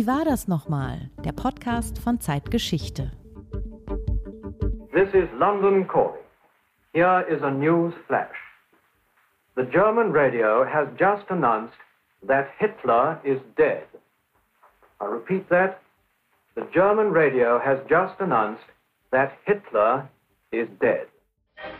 Wie war das nochmal? Der Podcast von Zeitgeschichte. This is London calling. Here is a news flash. The German radio has just announced that Hitler is dead. I repeat that. The German radio has just announced that Hitler is dead.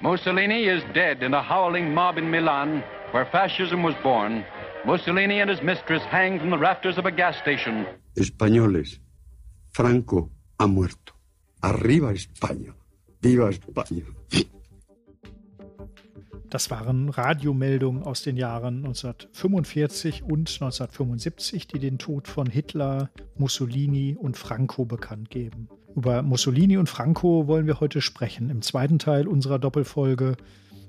Mussolini is dead in a howling mob in Milan where fascism was born. Mussolini and his mistress hang from the rafters of a gas station. Españoles, Franco ha muerto. Arriba España. Viva España. Das waren Radiomeldungen aus den Jahren 1945 und 1975, die den Tod von Hitler, Mussolini und Franco bekannt geben. Über Mussolini und Franco wollen wir heute sprechen, im zweiten Teil unserer Doppelfolge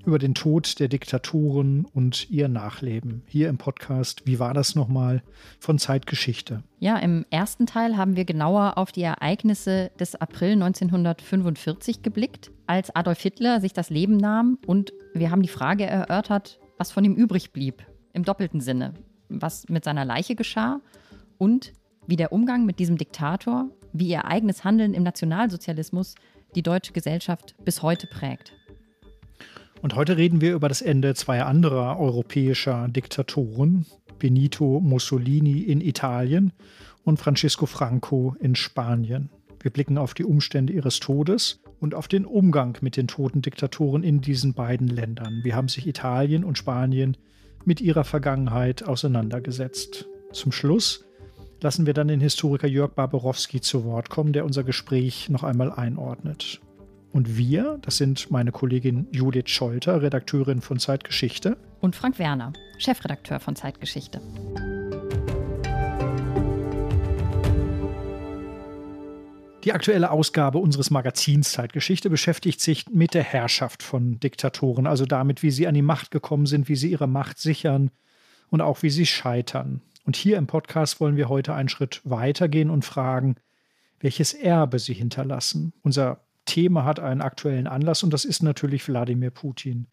über den Tod der Diktatoren und ihr Nachleben. Hier im Podcast Wie war das nochmal von Zeitgeschichte. Ja, im ersten Teil haben wir genauer auf die Ereignisse des April 1945 geblickt, als Adolf Hitler sich das Leben nahm und wir haben die Frage erörtert, was von ihm übrig blieb, im doppelten Sinne, was mit seiner Leiche geschah und wie der Umgang mit diesem Diktator, wie ihr eigenes Handeln im Nationalsozialismus die deutsche Gesellschaft bis heute prägt. Und heute reden wir über das Ende zweier anderer europäischer Diktatoren, Benito Mussolini in Italien und Francisco Franco in Spanien. Wir blicken auf die Umstände ihres Todes und auf den Umgang mit den toten Diktatoren in diesen beiden Ländern. Wie haben sich Italien und Spanien mit ihrer Vergangenheit auseinandergesetzt? Zum Schluss lassen wir dann den Historiker Jörg Barbarowski zu Wort kommen, der unser Gespräch noch einmal einordnet. Und wir, das sind meine Kollegin Judith Scholter, Redakteurin von Zeitgeschichte. Und Frank Werner, Chefredakteur von Zeitgeschichte. Die aktuelle Ausgabe unseres Magazins Zeitgeschichte beschäftigt sich mit der Herrschaft von Diktatoren, also damit, wie sie an die Macht gekommen sind, wie sie ihre Macht sichern und auch wie sie scheitern. Und hier im Podcast wollen wir heute einen Schritt weitergehen und fragen, welches Erbe sie hinterlassen. Unser Thema hat einen aktuellen Anlass und das ist natürlich Wladimir Putin,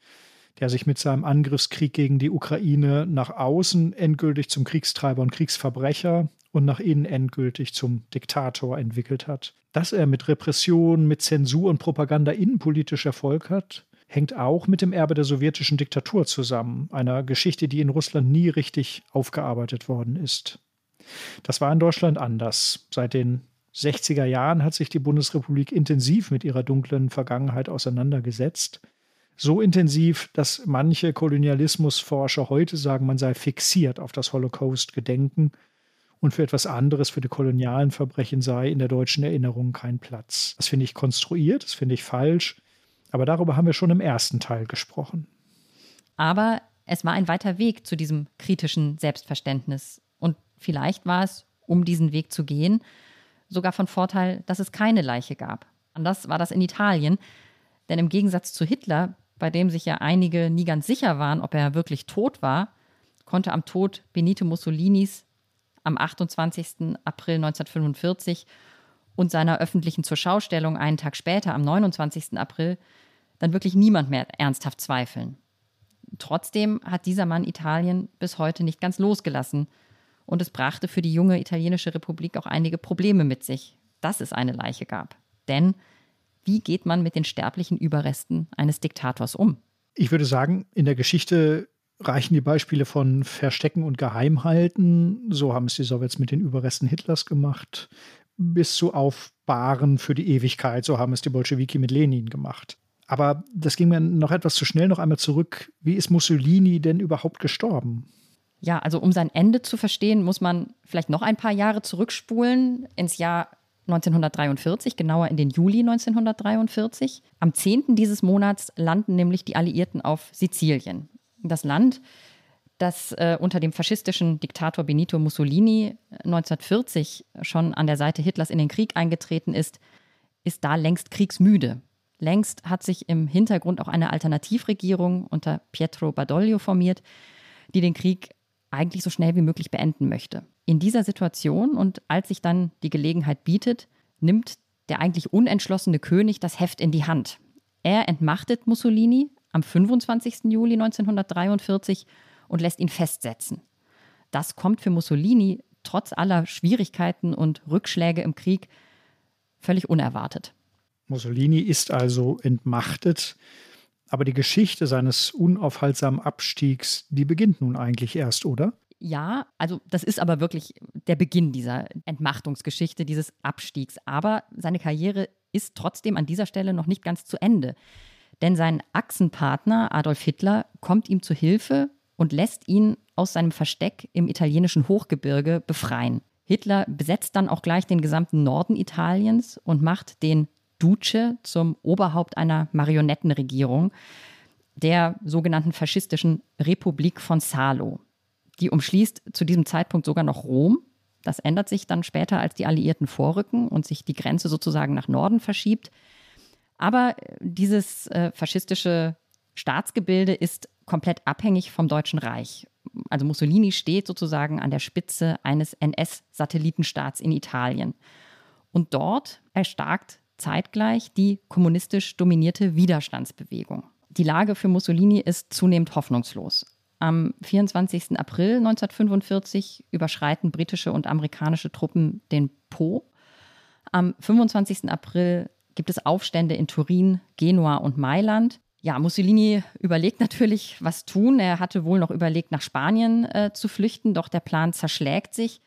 der sich mit seinem Angriffskrieg gegen die Ukraine nach außen endgültig zum Kriegstreiber und Kriegsverbrecher und nach innen endgültig zum Diktator entwickelt hat. Dass er mit Repression, mit Zensur und Propaganda innenpolitisch Erfolg hat, hängt auch mit dem Erbe der sowjetischen Diktatur zusammen, einer Geschichte, die in Russland nie richtig aufgearbeitet worden ist. Das war in Deutschland anders. Seit den 60er Jahren hat sich die Bundesrepublik intensiv mit ihrer dunklen Vergangenheit auseinandergesetzt. So intensiv, dass manche Kolonialismusforscher heute sagen, man sei fixiert auf das Holocaust-Gedenken und für etwas anderes, für die kolonialen Verbrechen sei in der deutschen Erinnerung kein Platz. Das finde ich konstruiert, das finde ich falsch, aber darüber haben wir schon im ersten Teil gesprochen. Aber es war ein weiter Weg zu diesem kritischen Selbstverständnis. Und vielleicht war es, um diesen Weg zu gehen, sogar von Vorteil, dass es keine Leiche gab. Anders war das in Italien, denn im Gegensatz zu Hitler, bei dem sich ja einige nie ganz sicher waren, ob er wirklich tot war, konnte am Tod Benito Mussolinis am 28. April 1945 und seiner öffentlichen Zurschaustellung einen Tag später, am 29. April, dann wirklich niemand mehr ernsthaft zweifeln. Trotzdem hat dieser Mann Italien bis heute nicht ganz losgelassen und es brachte für die junge italienische Republik auch einige Probleme mit sich, dass es eine Leiche gab. Denn wie geht man mit den sterblichen Überresten eines Diktators um? Ich würde sagen, in der Geschichte reichen die Beispiele von Verstecken und Geheimhalten, so haben es die Sowjets mit den Überresten Hitlers gemacht, bis zu Aufbahren für die Ewigkeit, so haben es die Bolschewiki mit Lenin gemacht. Aber das ging mir noch etwas zu schnell noch einmal zurück. Wie ist Mussolini denn überhaupt gestorben? Ja, also um sein Ende zu verstehen, muss man vielleicht noch ein paar Jahre zurückspulen ins Jahr 1943, genauer in den Juli 1943. Am 10. dieses Monats landen nämlich die Alliierten auf Sizilien. Das Land, das äh, unter dem faschistischen Diktator Benito Mussolini 1940 schon an der Seite Hitlers in den Krieg eingetreten ist, ist da längst kriegsmüde. Längst hat sich im Hintergrund auch eine Alternativregierung unter Pietro Badoglio formiert, die den Krieg eigentlich so schnell wie möglich beenden möchte. In dieser Situation und als sich dann die Gelegenheit bietet, nimmt der eigentlich unentschlossene König das Heft in die Hand. Er entmachtet Mussolini am 25. Juli 1943 und lässt ihn festsetzen. Das kommt für Mussolini trotz aller Schwierigkeiten und Rückschläge im Krieg völlig unerwartet. Mussolini ist also entmachtet, aber die Geschichte seines unaufhaltsamen Abstiegs, die beginnt nun eigentlich erst, oder? Ja, also das ist aber wirklich der Beginn dieser Entmachtungsgeschichte, dieses Abstiegs. Aber seine Karriere ist trotzdem an dieser Stelle noch nicht ganz zu Ende. Denn sein Achsenpartner Adolf Hitler kommt ihm zu Hilfe und lässt ihn aus seinem Versteck im italienischen Hochgebirge befreien. Hitler besetzt dann auch gleich den gesamten Norden Italiens und macht den Duce zum Oberhaupt einer Marionettenregierung, der sogenannten faschistischen Republik von Salo. Die umschließt zu diesem Zeitpunkt sogar noch Rom. Das ändert sich dann später, als die Alliierten vorrücken und sich die Grenze sozusagen nach Norden verschiebt. Aber dieses äh, faschistische Staatsgebilde ist komplett abhängig vom Deutschen Reich. Also Mussolini steht sozusagen an der Spitze eines NS-Satellitenstaats in Italien. Und dort erstarkt zeitgleich die kommunistisch dominierte Widerstandsbewegung. Die Lage für Mussolini ist zunehmend hoffnungslos. Am 24. April 1945 überschreiten britische und amerikanische Truppen den Po. Am 25. April gibt es Aufstände in Turin, Genua und Mailand. Ja, Mussolini überlegt natürlich, was tun. Er hatte wohl noch überlegt, nach Spanien äh, zu flüchten, doch der Plan zerschlägt sich.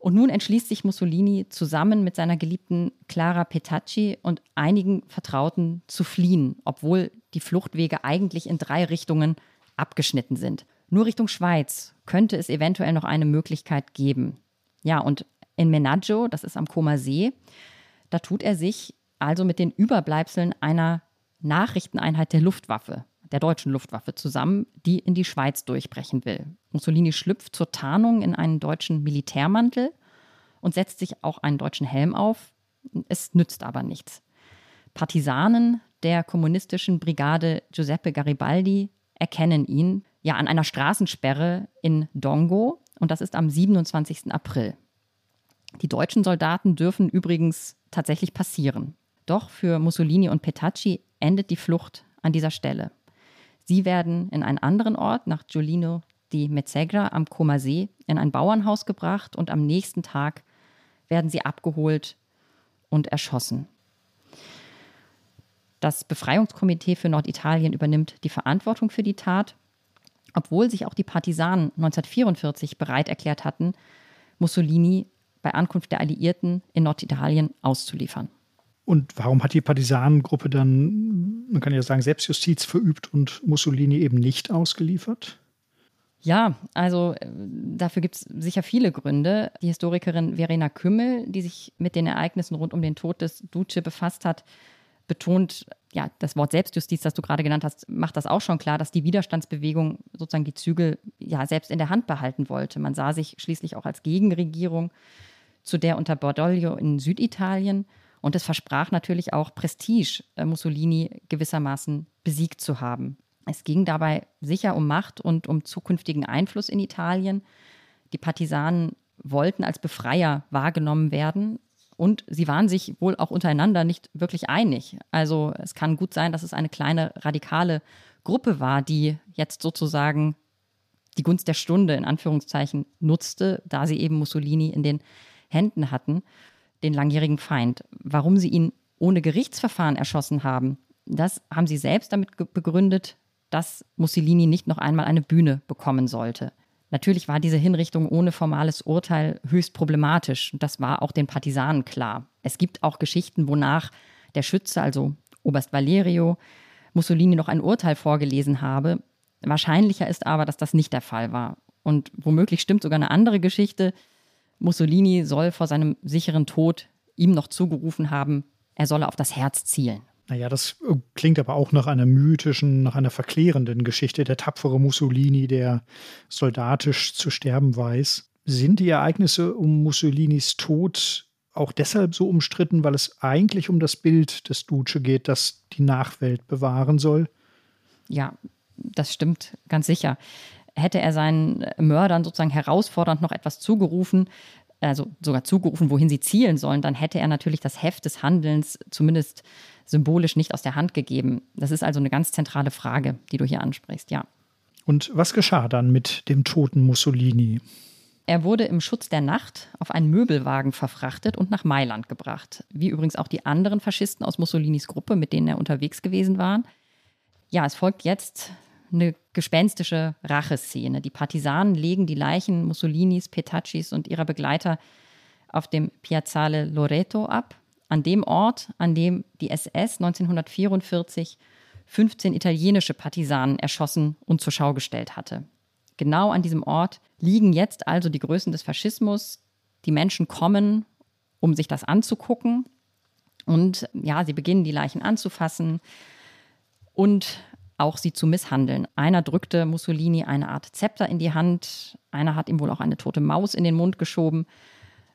Und nun entschließt sich Mussolini zusammen mit seiner geliebten Clara Petacci und einigen Vertrauten zu fliehen, obwohl die Fluchtwege eigentlich in drei Richtungen abgeschnitten sind. Nur Richtung Schweiz könnte es eventuell noch eine Möglichkeit geben. Ja, und in Menaggio, das ist am Koma See, da tut er sich also mit den Überbleibseln einer Nachrichteneinheit der Luftwaffe, der deutschen Luftwaffe, zusammen, die in die Schweiz durchbrechen will. Mussolini schlüpft zur Tarnung in einen deutschen Militärmantel und setzt sich auch einen deutschen Helm auf. Es nützt aber nichts. Partisanen der kommunistischen Brigade Giuseppe Garibaldi erkennen ihn ja an einer Straßensperre in Dongo und das ist am 27. April. Die deutschen Soldaten dürfen übrigens tatsächlich passieren. Doch für Mussolini und Petacci endet die Flucht an dieser Stelle. Sie werden in einen anderen Ort, nach Giulino di Mezzegra am Comer See, in ein Bauernhaus gebracht und am nächsten Tag werden sie abgeholt und erschossen. Das Befreiungskomitee für Norditalien übernimmt die Verantwortung für die Tat, obwohl sich auch die Partisanen 1944 bereit erklärt hatten, Mussolini bei Ankunft der Alliierten in Norditalien auszuliefern. Und warum hat die Partisanengruppe dann, man kann ja sagen, Selbstjustiz verübt und Mussolini eben nicht ausgeliefert? Ja, also äh, dafür gibt es sicher viele Gründe. Die Historikerin Verena Kümmel, die sich mit den Ereignissen rund um den Tod des Duce befasst hat, betont, ja, das Wort Selbstjustiz, das du gerade genannt hast, macht das auch schon klar, dass die Widerstandsbewegung sozusagen die Zügel ja selbst in der Hand behalten wollte. Man sah sich schließlich auch als Gegenregierung zu der unter Bordoglio in Süditalien und es versprach natürlich auch Prestige, äh, Mussolini gewissermaßen besiegt zu haben. Es ging dabei sicher um Macht und um zukünftigen Einfluss in Italien. Die Partisanen wollten als Befreier wahrgenommen werden und sie waren sich wohl auch untereinander nicht wirklich einig. Also es kann gut sein, dass es eine kleine radikale Gruppe war, die jetzt sozusagen die Gunst der Stunde in Anführungszeichen nutzte, da sie eben Mussolini in den Händen hatten den langjährigen Feind. Warum sie ihn ohne Gerichtsverfahren erschossen haben, das haben sie selbst damit begründet, dass Mussolini nicht noch einmal eine Bühne bekommen sollte. Natürlich war diese Hinrichtung ohne formales Urteil höchst problematisch. Das war auch den Partisanen klar. Es gibt auch Geschichten, wonach der Schütze, also Oberst Valerio, Mussolini noch ein Urteil vorgelesen habe. Wahrscheinlicher ist aber, dass das nicht der Fall war. Und womöglich stimmt sogar eine andere Geschichte, Mussolini soll vor seinem sicheren Tod ihm noch zugerufen haben, er solle auf das Herz zielen. Naja, das äh, klingt aber auch nach einer mythischen, nach einer verklärenden Geschichte. Der tapfere Mussolini, der soldatisch zu sterben weiß. Sind die Ereignisse um Mussolinis Tod auch deshalb so umstritten, weil es eigentlich um das Bild des Duce geht, das die Nachwelt bewahren soll? Ja, das stimmt ganz sicher hätte er seinen Mördern sozusagen herausfordernd noch etwas zugerufen, also sogar zugerufen, wohin sie zielen sollen, dann hätte er natürlich das Heft des Handelns zumindest symbolisch nicht aus der Hand gegeben. Das ist also eine ganz zentrale Frage, die du hier ansprichst, ja. Und was geschah dann mit dem toten Mussolini? Er wurde im Schutz der Nacht auf einen Möbelwagen verfrachtet und nach Mailand gebracht. Wie übrigens auch die anderen Faschisten aus Mussolinis Gruppe, mit denen er unterwegs gewesen war. Ja, es folgt jetzt eine gespenstische Racheszene. Die Partisanen legen die Leichen Mussolinis, Petaccis und ihrer Begleiter auf dem Piazzale Loreto ab, an dem Ort, an dem die SS 1944 15 italienische Partisanen erschossen und zur Schau gestellt hatte. Genau an diesem Ort liegen jetzt also die Größen des Faschismus. Die Menschen kommen, um sich das anzugucken. Und ja, sie beginnen die Leichen anzufassen und auch sie zu misshandeln. Einer drückte Mussolini eine Art Zepter in die Hand, einer hat ihm wohl auch eine tote Maus in den Mund geschoben.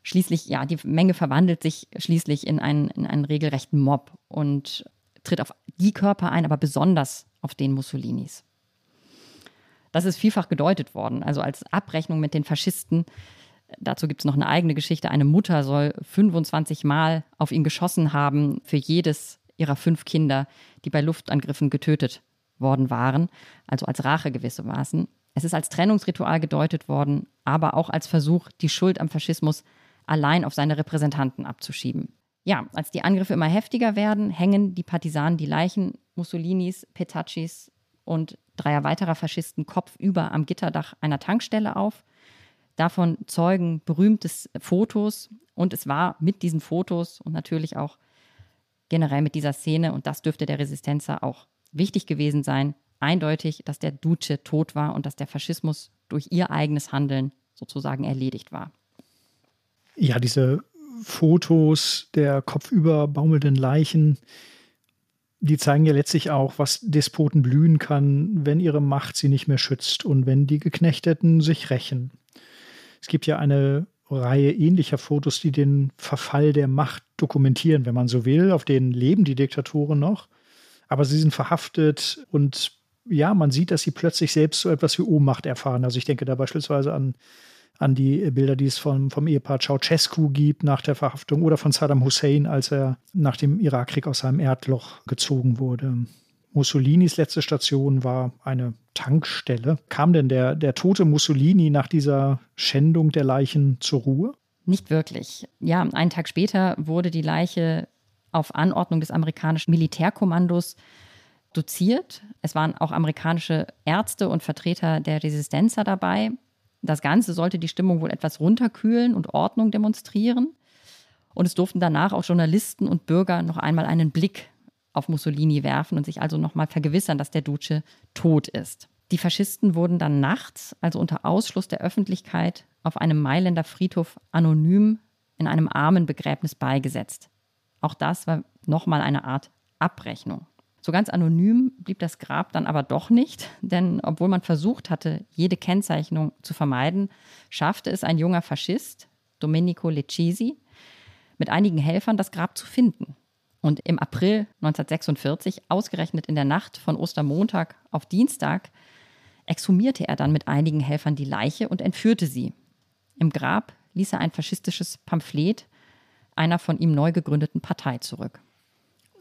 Schließlich, ja, die Menge verwandelt sich schließlich in einen, in einen regelrechten Mob und tritt auf die Körper ein, aber besonders auf den Mussolinis. Das ist vielfach gedeutet worden, also als Abrechnung mit den Faschisten. Dazu gibt es noch eine eigene Geschichte. Eine Mutter soll 25 Mal auf ihn geschossen haben für jedes ihrer fünf Kinder, die bei Luftangriffen getötet worden waren, also als Rache gewissermaßen. Es ist als Trennungsritual gedeutet worden, aber auch als Versuch, die Schuld am Faschismus allein auf seine Repräsentanten abzuschieben. Ja, als die Angriffe immer heftiger werden, hängen die Partisanen die Leichen Mussolinis, Petaccis und dreier weiterer Faschisten kopfüber am Gitterdach einer Tankstelle auf. Davon zeugen berühmtes Fotos und es war mit diesen Fotos und natürlich auch generell mit dieser Szene, und das dürfte der Resistenza auch wichtig gewesen sein, eindeutig, dass der Duce tot war und dass der Faschismus durch ihr eigenes Handeln sozusagen erledigt war. Ja, diese Fotos der kopfüber baumelnden Leichen, die zeigen ja letztlich auch, was Despoten blühen kann, wenn ihre Macht sie nicht mehr schützt und wenn die Geknechteten sich rächen. Es gibt ja eine Reihe ähnlicher Fotos, die den Verfall der Macht dokumentieren, wenn man so will. Auf denen leben die Diktatoren noch, aber sie sind verhaftet und ja, man sieht, dass sie plötzlich selbst so etwas wie Ohnmacht erfahren. Also ich denke da beispielsweise an an die Bilder, die es vom, vom Ehepaar Ceausescu gibt nach der Verhaftung oder von Saddam Hussein, als er nach dem Irakkrieg aus seinem Erdloch gezogen wurde. Mussolinis letzte Station war eine Tankstelle. Kam denn der, der tote Mussolini nach dieser Schändung der Leichen zur Ruhe? Nicht wirklich. Ja, einen Tag später wurde die Leiche auf Anordnung des amerikanischen Militärkommandos doziert. Es waren auch amerikanische Ärzte und Vertreter der Resistenza dabei. Das Ganze sollte die Stimmung wohl etwas runterkühlen und Ordnung demonstrieren. Und es durften danach auch Journalisten und Bürger noch einmal einen Blick auf Mussolini werfen und sich also noch mal vergewissern, dass der Duce tot ist. Die Faschisten wurden dann nachts, also unter Ausschluss der Öffentlichkeit, auf einem Mailänder Friedhof anonym in einem Armenbegräbnis beigesetzt. Auch das war nochmal eine Art Abrechnung. So ganz anonym blieb das Grab dann aber doch nicht, denn obwohl man versucht hatte, jede Kennzeichnung zu vermeiden, schaffte es ein junger Faschist, Domenico Lecisi, mit einigen Helfern das Grab zu finden. Und im April 1946, ausgerechnet in der Nacht von Ostermontag auf Dienstag, exhumierte er dann mit einigen Helfern die Leiche und entführte sie. Im Grab ließ er ein faschistisches Pamphlet einer von ihm neu gegründeten Partei zurück.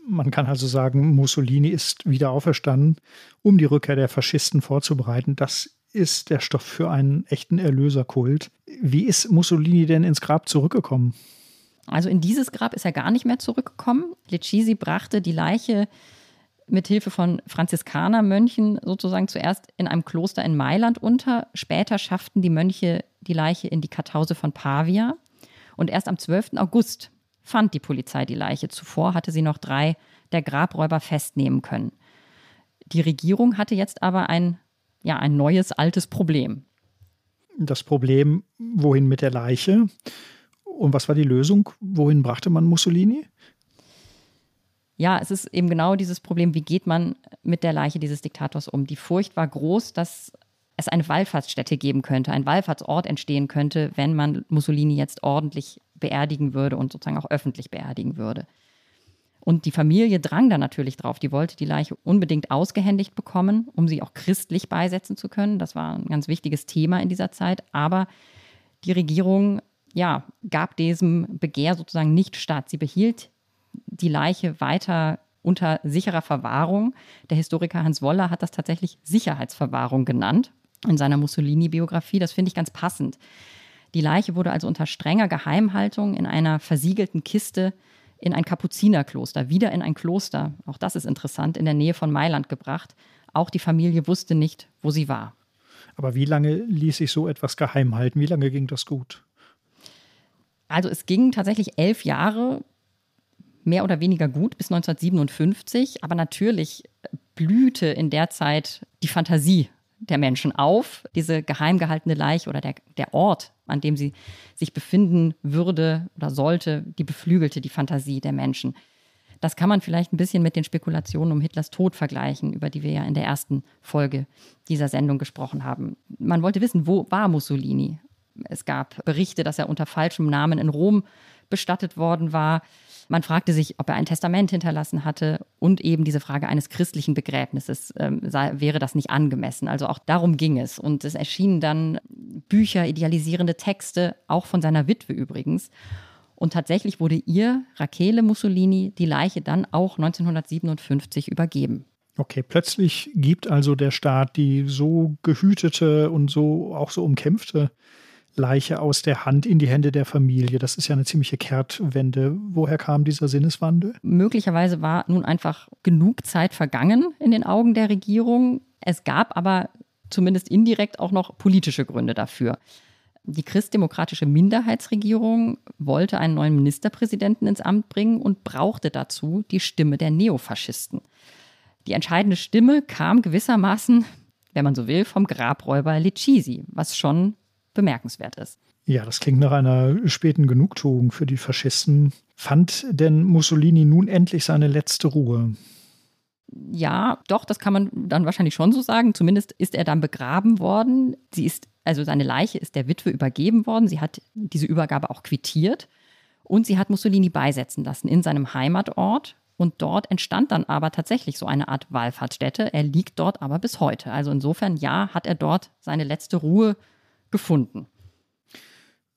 Man kann also sagen, Mussolini ist wieder auferstanden, um die Rückkehr der Faschisten vorzubereiten. Das ist der Stoff für einen echten Erlöserkult. Wie ist Mussolini denn ins Grab zurückgekommen? Also in dieses Grab ist er gar nicht mehr zurückgekommen. Lecisi brachte die Leiche mit Hilfe von Franziskanermönchen sozusagen zuerst in einem Kloster in Mailand unter. Später schafften die Mönche die Leiche in die Kartause von Pavia. Und erst am 12. August fand die Polizei die Leiche. Zuvor hatte sie noch drei der Grabräuber festnehmen können. Die Regierung hatte jetzt aber ein, ja, ein neues, altes Problem. Das Problem, wohin mit der Leiche? Und was war die Lösung? Wohin brachte man Mussolini? Ja, es ist eben genau dieses Problem, wie geht man mit der Leiche dieses Diktators um? Die Furcht war groß, dass es eine Wallfahrtsstätte geben könnte, ein Wallfahrtsort entstehen könnte, wenn man Mussolini jetzt ordentlich beerdigen würde und sozusagen auch öffentlich beerdigen würde. Und die Familie drang da natürlich drauf. Die wollte die Leiche unbedingt ausgehändigt bekommen, um sie auch christlich beisetzen zu können. Das war ein ganz wichtiges Thema in dieser Zeit. Aber die Regierung ja, gab diesem Begehr sozusagen nicht statt. Sie behielt die Leiche weiter unter sicherer Verwahrung. Der Historiker Hans Woller hat das tatsächlich Sicherheitsverwahrung genannt in seiner Mussolini-Biografie. Das finde ich ganz passend. Die Leiche wurde also unter strenger Geheimhaltung in einer versiegelten Kiste in ein Kapuzinerkloster, wieder in ein Kloster, auch das ist interessant, in der Nähe von Mailand gebracht. Auch die Familie wusste nicht, wo sie war. Aber wie lange ließ sich so etwas geheim halten? Wie lange ging das gut? Also es ging tatsächlich elf Jahre, mehr oder weniger gut, bis 1957. Aber natürlich blühte in der Zeit die Fantasie der Menschen auf. Diese geheim gehaltene Leiche oder der, der Ort, an dem sie sich befinden würde oder sollte, die beflügelte die Fantasie der Menschen. Das kann man vielleicht ein bisschen mit den Spekulationen um Hitlers Tod vergleichen, über die wir ja in der ersten Folge dieser Sendung gesprochen haben. Man wollte wissen, wo war Mussolini? Es gab Berichte, dass er unter falschem Namen in Rom bestattet worden war. Man fragte sich, ob er ein Testament hinterlassen hatte und eben diese Frage eines christlichen Begräbnisses, ähm, sei, wäre das nicht angemessen. Also auch darum ging es. Und es erschienen dann Bücher, idealisierende Texte, auch von seiner Witwe übrigens. Und tatsächlich wurde ihr, Rachele Mussolini, die Leiche dann auch 1957 übergeben. Okay, plötzlich gibt also der Staat die so gehütete und so auch so umkämpfte Leiche aus der Hand in die Hände der Familie. Das ist ja eine ziemliche Kehrtwende. Woher kam dieser Sinneswandel? Möglicherweise war nun einfach genug Zeit vergangen in den Augen der Regierung. Es gab aber zumindest indirekt auch noch politische Gründe dafür. Die christdemokratische Minderheitsregierung wollte einen neuen Ministerpräsidenten ins Amt bringen und brauchte dazu die Stimme der Neofaschisten. Die entscheidende Stimme kam gewissermaßen, wenn man so will, vom Grabräuber Lecisi, was schon bemerkenswert ist. Ja, das klingt nach einer späten Genugtuung für die Faschisten. Fand denn Mussolini nun endlich seine letzte Ruhe? Ja, doch, das kann man dann wahrscheinlich schon so sagen. Zumindest ist er dann begraben worden. Sie ist, also seine Leiche ist der Witwe übergeben worden. Sie hat diese Übergabe auch quittiert. Und sie hat Mussolini beisetzen lassen in seinem Heimatort. Und dort entstand dann aber tatsächlich so eine Art Wallfahrtsstätte. Er liegt dort aber bis heute. Also insofern, ja, hat er dort seine letzte Ruhe gefunden.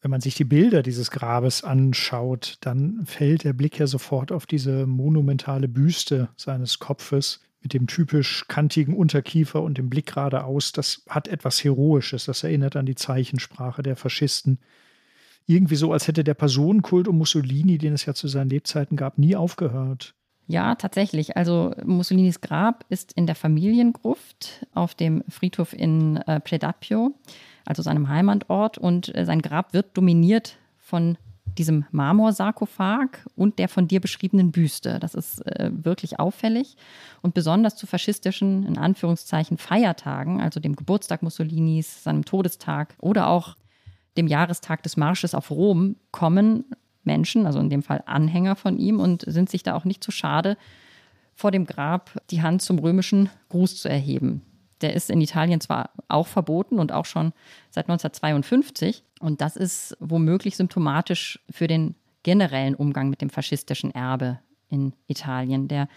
Wenn man sich die Bilder dieses Grabes anschaut, dann fällt der Blick ja sofort auf diese monumentale Büste seines Kopfes mit dem typisch kantigen Unterkiefer und dem Blick geradeaus. Das hat etwas Heroisches. Das erinnert an die Zeichensprache der Faschisten. Irgendwie so, als hätte der Personenkult um Mussolini, den es ja zu seinen Lebzeiten gab, nie aufgehört. Ja, tatsächlich. Also Mussolinis Grab ist in der Familiengruft auf dem Friedhof in äh, Predapio also seinem Heimatort. Und äh, sein Grab wird dominiert von diesem Marmorsarkophag und der von dir beschriebenen Büste. Das ist äh, wirklich auffällig. Und besonders zu faschistischen, in Anführungszeichen, Feiertagen, also dem Geburtstag Mussolinis, seinem Todestag oder auch dem Jahrestag des Marsches auf Rom, kommen Menschen, also in dem Fall Anhänger von ihm, und sind sich da auch nicht zu schade, vor dem Grab die Hand zum römischen Gruß zu erheben. Der ist in Italien zwar auch verboten und auch schon seit 1952. Und das ist womöglich symptomatisch für den generellen Umgang mit dem faschistischen Erbe in Italien. Der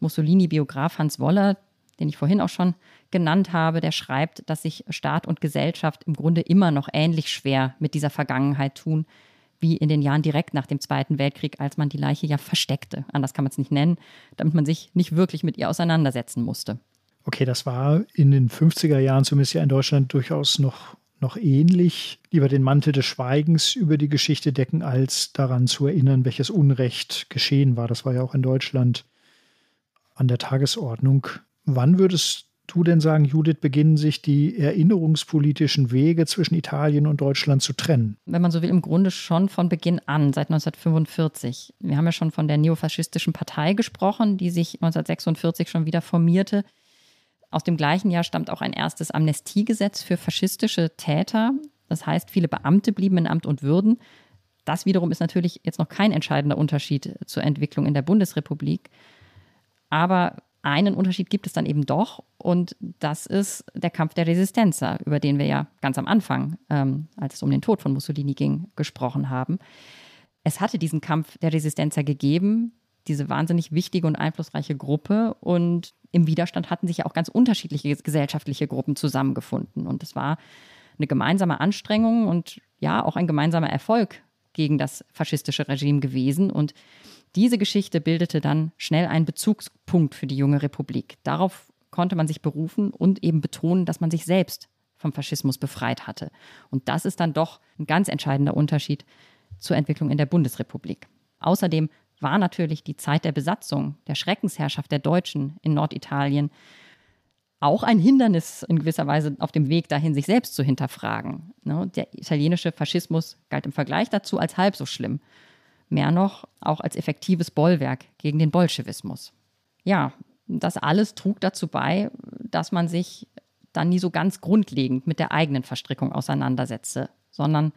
Mussolini-Biograf Hans Woller, den ich vorhin auch schon genannt habe, der schreibt, dass sich Staat und Gesellschaft im Grunde immer noch ähnlich schwer mit dieser Vergangenheit tun, wie in den Jahren direkt nach dem Zweiten Weltkrieg, als man die Leiche ja versteckte. Anders kann man es nicht nennen, damit man sich nicht wirklich mit ihr auseinandersetzen musste. Okay, das war in den 50er Jahren zumindest ja in Deutschland durchaus noch, noch ähnlich. Lieber den Mantel des Schweigens über die Geschichte decken, als daran zu erinnern, welches Unrecht geschehen war. Das war ja auch in Deutschland an der Tagesordnung. Wann würdest du denn sagen, Judith, beginnen sich die erinnerungspolitischen Wege zwischen Italien und Deutschland zu trennen? Wenn man so will, im Grunde schon von Beginn an, seit 1945. Wir haben ja schon von der neofaschistischen Partei gesprochen, die sich 1946 schon wieder formierte. Aus dem gleichen Jahr stammt auch ein erstes Amnestiegesetz für faschistische Täter. Das heißt, viele Beamte blieben in Amt und Würden. Das wiederum ist natürlich jetzt noch kein entscheidender Unterschied zur Entwicklung in der Bundesrepublik. Aber einen Unterschied gibt es dann eben doch und das ist der Kampf der Resistenza, über den wir ja ganz am Anfang, ähm, als es um den Tod von Mussolini ging, gesprochen haben. Es hatte diesen Kampf der Resistenza gegeben, diese wahnsinnig wichtige und einflussreiche Gruppe und im Widerstand hatten sich ja auch ganz unterschiedliche gesellschaftliche Gruppen zusammengefunden. Und es war eine gemeinsame Anstrengung und ja, auch ein gemeinsamer Erfolg gegen das faschistische Regime gewesen. Und diese Geschichte bildete dann schnell einen Bezugspunkt für die junge Republik. Darauf konnte man sich berufen und eben betonen, dass man sich selbst vom Faschismus befreit hatte. Und das ist dann doch ein ganz entscheidender Unterschied zur Entwicklung in der Bundesrepublik. Außerdem war natürlich die Zeit der Besatzung, der Schreckensherrschaft der Deutschen in Norditalien auch ein Hindernis in gewisser Weise auf dem Weg dahin, sich selbst zu hinterfragen. Ne, der italienische Faschismus galt im Vergleich dazu als halb so schlimm. Mehr noch auch als effektives Bollwerk gegen den Bolschewismus. Ja, das alles trug dazu bei, dass man sich dann nie so ganz grundlegend mit der eigenen Verstrickung auseinandersetzte, sondern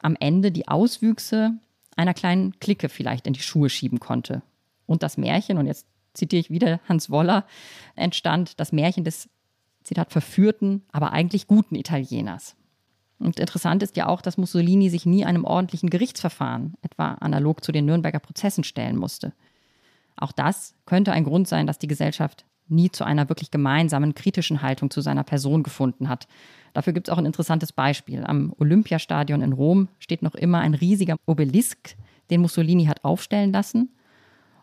am Ende die Auswüchse einer kleinen Clique vielleicht in die Schuhe schieben konnte. Und das Märchen, und jetzt zitiere ich wieder Hans Woller, entstand das Märchen des, Zitat, verführten, aber eigentlich guten Italieners. Und interessant ist ja auch, dass Mussolini sich nie einem ordentlichen Gerichtsverfahren, etwa analog zu den Nürnberger Prozessen, stellen musste. Auch das könnte ein Grund sein, dass die Gesellschaft nie zu einer wirklich gemeinsamen kritischen Haltung zu seiner Person gefunden hat. Dafür gibt es auch ein interessantes Beispiel. Am Olympiastadion in Rom steht noch immer ein riesiger Obelisk, den Mussolini hat aufstellen lassen.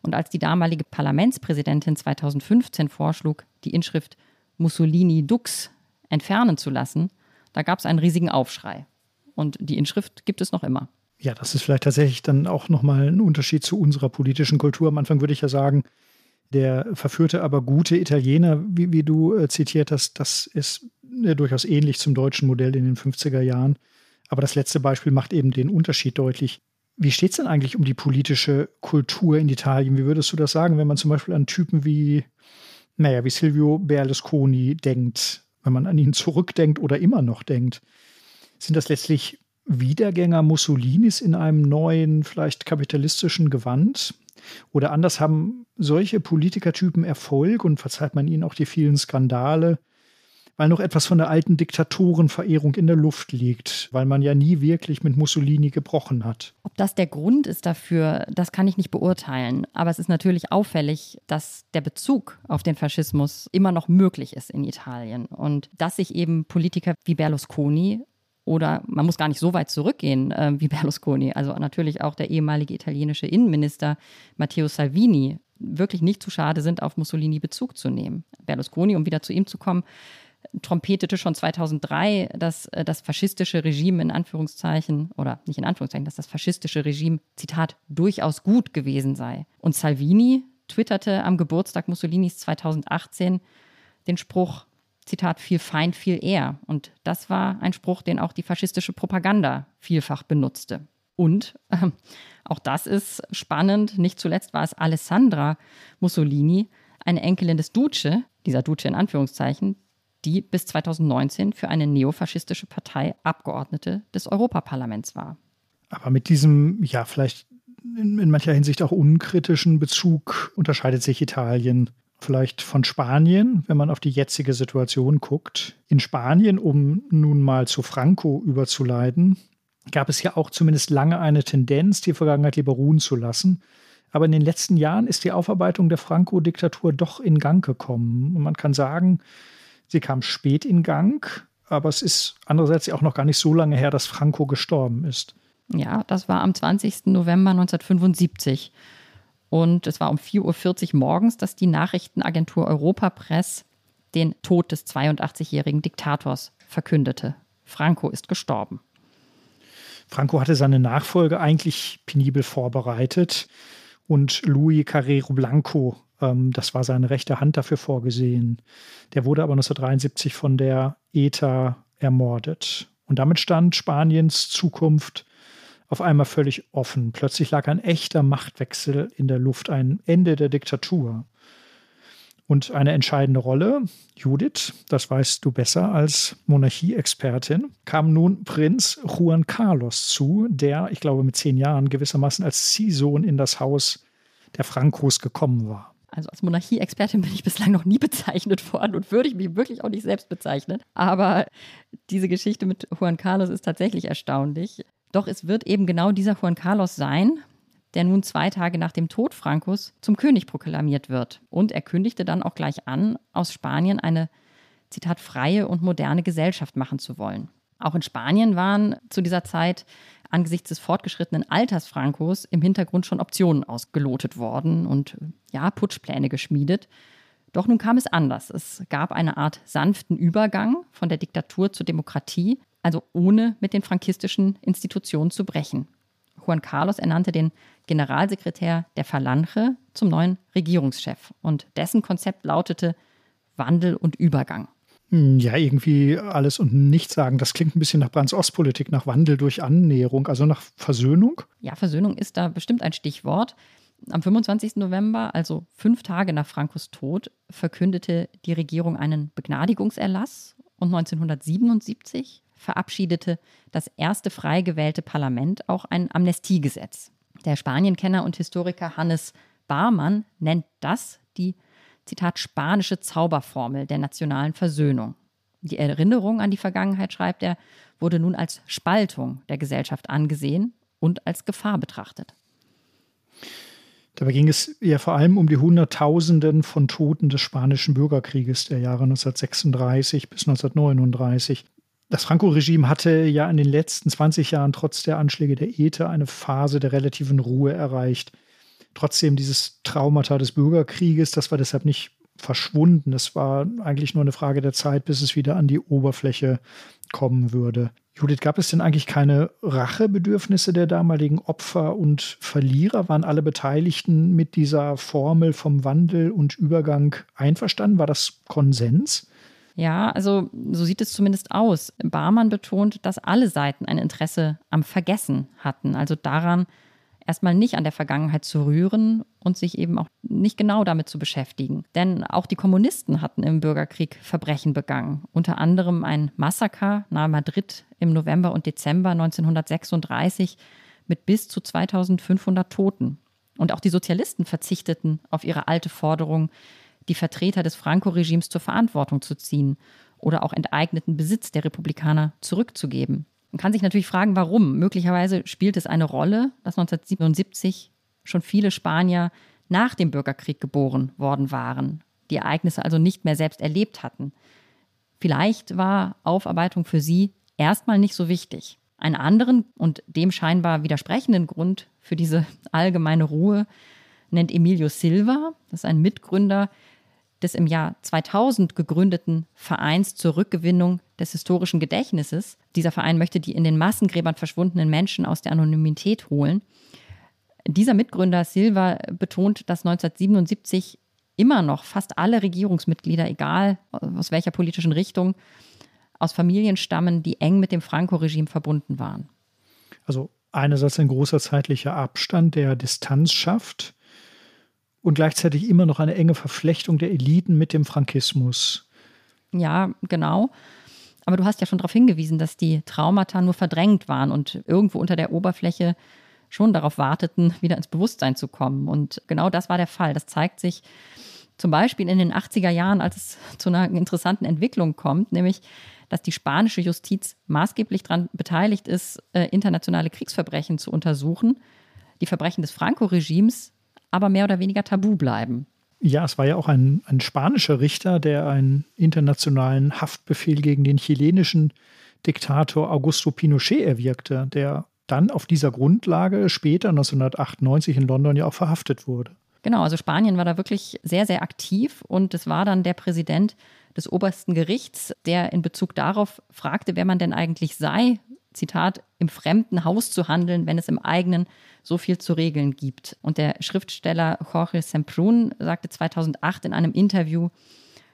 Und als die damalige Parlamentspräsidentin 2015 vorschlug, die Inschrift Mussolini Dux entfernen zu lassen, da gab es einen riesigen Aufschrei. Und die Inschrift gibt es noch immer. Ja, das ist vielleicht tatsächlich dann auch nochmal ein Unterschied zu unserer politischen Kultur. Am Anfang würde ich ja sagen, der verführte, aber gute Italiener, wie, wie du äh, zitiert hast, das ist äh, durchaus ähnlich zum deutschen Modell in den 50er Jahren. Aber das letzte Beispiel macht eben den Unterschied deutlich. Wie steht es denn eigentlich um die politische Kultur in Italien? Wie würdest du das sagen, wenn man zum Beispiel an Typen wie, naja, wie Silvio Berlusconi denkt, wenn man an ihn zurückdenkt oder immer noch denkt? Sind das letztlich Wiedergänger Mussolinis in einem neuen, vielleicht kapitalistischen Gewand? Oder anders haben solche Politikertypen Erfolg und verzeiht man ihnen auch die vielen Skandale, weil noch etwas von der alten Diktatorenverehrung in der Luft liegt, weil man ja nie wirklich mit Mussolini gebrochen hat. Ob das der Grund ist dafür, das kann ich nicht beurteilen. Aber es ist natürlich auffällig, dass der Bezug auf den Faschismus immer noch möglich ist in Italien und dass sich eben Politiker wie Berlusconi oder man muss gar nicht so weit zurückgehen äh, wie Berlusconi. Also natürlich auch der ehemalige italienische Innenminister Matteo Salvini wirklich nicht zu schade sind, auf Mussolini Bezug zu nehmen. Berlusconi, um wieder zu ihm zu kommen, trompetete schon 2003, dass äh, das faschistische Regime in Anführungszeichen, oder nicht in Anführungszeichen, dass das faschistische Regime, Zitat, durchaus gut gewesen sei. Und Salvini twitterte am Geburtstag Mussolinis 2018 den Spruch, Zitat, viel Feind, viel eher. Und das war ein Spruch, den auch die faschistische Propaganda vielfach benutzte. Und äh, auch das ist spannend. Nicht zuletzt war es Alessandra Mussolini, eine Enkelin des Duce, dieser Duce in Anführungszeichen, die bis 2019 für eine neofaschistische Partei Abgeordnete des Europaparlaments war. Aber mit diesem, ja, vielleicht in, in mancher Hinsicht auch unkritischen Bezug unterscheidet sich Italien vielleicht von Spanien, wenn man auf die jetzige Situation guckt. In Spanien, um nun mal zu Franco überzuleiten, gab es ja auch zumindest lange eine Tendenz, die Vergangenheit lieber ruhen zu lassen. Aber in den letzten Jahren ist die Aufarbeitung der Franco-Diktatur doch in Gang gekommen. Und man kann sagen, sie kam spät in Gang, aber es ist andererseits auch noch gar nicht so lange her, dass Franco gestorben ist. Ja, das war am 20. November 1975. Und es war um 4.40 Uhr morgens, dass die Nachrichtenagentur Europa Press den Tod des 82-jährigen Diktators verkündete. Franco ist gestorben. Franco hatte seine Nachfolge eigentlich penibel vorbereitet und Louis Carrero Blanco, ähm, das war seine rechte Hand dafür vorgesehen. Der wurde aber 1973 von der ETA ermordet. Und damit stand Spaniens Zukunft auf einmal völlig offen. Plötzlich lag ein echter Machtwechsel in der Luft, ein Ende der Diktatur. Und eine entscheidende Rolle, Judith, das weißt du besser als Monarchieexpertin, kam nun Prinz Juan Carlos zu, der, ich glaube, mit zehn Jahren gewissermaßen als Ziehsohn in das Haus der Francos gekommen war. Also als Monarchieexpertin bin ich bislang noch nie bezeichnet worden und würde ich mich wirklich auch nicht selbst bezeichnen. Aber diese Geschichte mit Juan Carlos ist tatsächlich erstaunlich. Doch es wird eben genau dieser Juan Carlos sein, der nun zwei Tage nach dem Tod Francos zum König proklamiert wird. Und er kündigte dann auch gleich an, aus Spanien eine, Zitat, freie und moderne Gesellschaft machen zu wollen. Auch in Spanien waren zu dieser Zeit angesichts des fortgeschrittenen Alters Francos im Hintergrund schon Optionen ausgelotet worden und ja, Putschpläne geschmiedet. Doch nun kam es anders. Es gab eine Art sanften Übergang von der Diktatur zur Demokratie, also ohne mit den frankistischen Institutionen zu brechen. Juan Carlos ernannte den Generalsekretär der Falange zum neuen Regierungschef und dessen Konzept lautete Wandel und Übergang. Hm, ja, irgendwie alles und nichts sagen. Das klingt ein bisschen nach Brands Ostpolitik, nach Wandel durch Annäherung, also nach Versöhnung. Ja, Versöhnung ist da bestimmt ein Stichwort. Am 25. November, also fünf Tage nach Francos Tod, verkündete die Regierung einen Begnadigungserlass und 1977 verabschiedete das erste frei gewählte Parlament auch ein Amnestiegesetz. Der Spanienkenner und Historiker Hannes Barmann nennt das die, Zitat, spanische Zauberformel der nationalen Versöhnung. Die Erinnerung an die Vergangenheit, schreibt er, wurde nun als Spaltung der Gesellschaft angesehen und als Gefahr betrachtet. Dabei ging es ja vor allem um die Hunderttausenden von Toten des spanischen Bürgerkrieges der Jahre 1936 bis 1939. Das Franco-Regime hatte ja in den letzten 20 Jahren trotz der Anschläge der ETA eine Phase der relativen Ruhe erreicht. Trotzdem dieses Traumata des Bürgerkrieges, das war deshalb nicht verschwunden. Es war eigentlich nur eine Frage der Zeit, bis es wieder an die Oberfläche kommen würde. Judith, gab es denn eigentlich keine Rachebedürfnisse der damaligen Opfer und Verlierer? Waren alle Beteiligten mit dieser Formel vom Wandel und Übergang einverstanden? War das Konsens? Ja, also so sieht es zumindest aus. Barmann betont, dass alle Seiten ein Interesse am Vergessen hatten, also daran, erstmal nicht an der Vergangenheit zu rühren und sich eben auch nicht genau damit zu beschäftigen. Denn auch die Kommunisten hatten im Bürgerkrieg Verbrechen begangen, unter anderem ein Massaker nahe Madrid im November und Dezember 1936 mit bis zu 2500 Toten. Und auch die Sozialisten verzichteten auf ihre alte Forderung, die Vertreter des Franco-Regimes zur Verantwortung zu ziehen oder auch enteigneten Besitz der Republikaner zurückzugeben. Man kann sich natürlich fragen, warum. Möglicherweise spielt es eine Rolle, dass 1977 schon viele Spanier nach dem Bürgerkrieg geboren worden waren, die Ereignisse also nicht mehr selbst erlebt hatten. Vielleicht war Aufarbeitung für sie erstmal nicht so wichtig. Einen anderen und dem scheinbar widersprechenden Grund für diese allgemeine Ruhe nennt Emilio Silva, das ist ein Mitgründer des im Jahr 2000 gegründeten Vereins zur Rückgewinnung des historischen Gedächtnisses. Dieser Verein möchte die in den Massengräbern verschwundenen Menschen aus der Anonymität holen. Dieser Mitgründer Silva betont, dass 1977 immer noch fast alle Regierungsmitglieder, egal aus welcher politischen Richtung, aus Familien stammen, die eng mit dem Franco-Regime verbunden waren. Also einerseits ein großer zeitlicher Abstand, der Distanz schafft und gleichzeitig immer noch eine enge Verflechtung der Eliten mit dem Frankismus. Ja, genau. Aber du hast ja schon darauf hingewiesen, dass die Traumata nur verdrängt waren und irgendwo unter der Oberfläche schon darauf warteten, wieder ins Bewusstsein zu kommen. Und genau das war der Fall. Das zeigt sich zum Beispiel in den 80er Jahren, als es zu einer interessanten Entwicklung kommt, nämlich dass die spanische Justiz maßgeblich daran beteiligt ist, äh, internationale Kriegsverbrechen zu untersuchen, die Verbrechen des Franco-Regimes aber mehr oder weniger tabu bleiben. Ja, es war ja auch ein, ein spanischer Richter, der einen internationalen Haftbefehl gegen den chilenischen Diktator Augusto Pinochet erwirkte, der dann auf dieser Grundlage später 1998 in London ja auch verhaftet wurde. Genau, also Spanien war da wirklich sehr, sehr aktiv und es war dann der Präsident des obersten Gerichts, der in Bezug darauf fragte, wer man denn eigentlich sei, Zitat, im fremden Haus zu handeln, wenn es im eigenen so viel zu regeln gibt. Und der Schriftsteller Jorge Semprún sagte 2008 in einem Interview,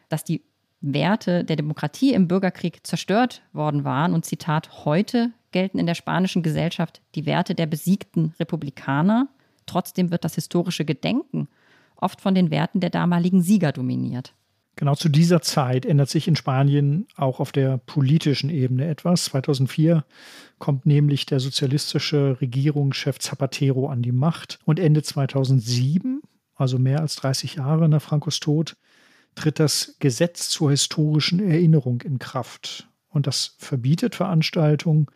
dass die Werte der Demokratie im Bürgerkrieg zerstört worden waren. Und Zitat, heute gelten in der spanischen Gesellschaft die Werte der besiegten Republikaner. Trotzdem wird das historische Gedenken oft von den Werten der damaligen Sieger dominiert. Genau zu dieser Zeit ändert sich in Spanien auch auf der politischen Ebene etwas. 2004 kommt nämlich der sozialistische Regierungschef Zapatero an die Macht und Ende 2007, also mehr als 30 Jahre nach Francos Tod, tritt das Gesetz zur historischen Erinnerung in Kraft. Und das verbietet Veranstaltungen,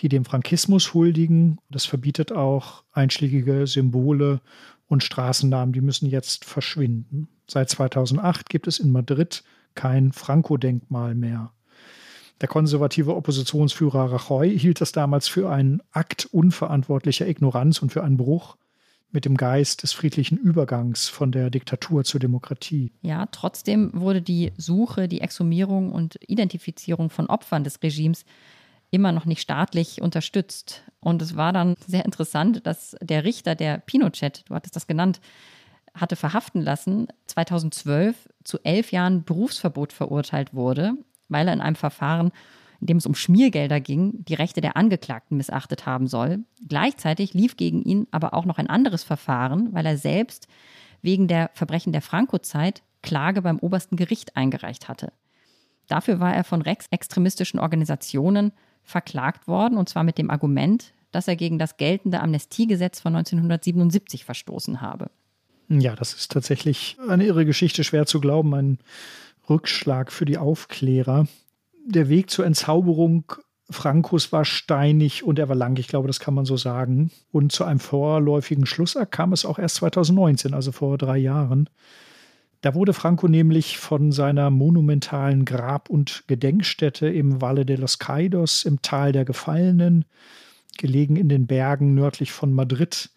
die dem Frankismus huldigen. Das verbietet auch einschlägige Symbole und Straßennamen, die müssen jetzt verschwinden. Seit 2008 gibt es in Madrid kein Franco-Denkmal mehr. Der konservative Oppositionsführer Rajoy hielt das damals für einen Akt unverantwortlicher Ignoranz und für einen Bruch mit dem Geist des friedlichen Übergangs von der Diktatur zur Demokratie. Ja, trotzdem wurde die Suche, die Exhumierung und Identifizierung von Opfern des Regimes immer noch nicht staatlich unterstützt. Und es war dann sehr interessant, dass der Richter, der Pinochet, du hattest das genannt, hatte verhaften lassen, 2012 zu elf Jahren Berufsverbot verurteilt wurde, weil er in einem Verfahren in dem es um Schmiergelder ging, die Rechte der Angeklagten missachtet haben soll. Gleichzeitig lief gegen ihn aber auch noch ein anderes Verfahren, weil er selbst wegen der Verbrechen der Franco-Zeit Klage beim obersten Gericht eingereicht hatte. Dafür war er von rechtsextremistischen Organisationen verklagt worden, und zwar mit dem Argument, dass er gegen das geltende Amnestiegesetz von 1977 verstoßen habe. Ja, das ist tatsächlich eine irre Geschichte, schwer zu glauben, ein Rückschlag für die Aufklärer der Weg zur Entzauberung Frankos war steinig und er war lang, ich glaube, das kann man so sagen. Und zu einem vorläufigen Schlussakt kam es auch erst 2019, also vor drei Jahren. Da wurde Franco nämlich von seiner monumentalen Grab- und Gedenkstätte im Valle de los Caídos im Tal der Gefallenen, gelegen in den Bergen nördlich von Madrid,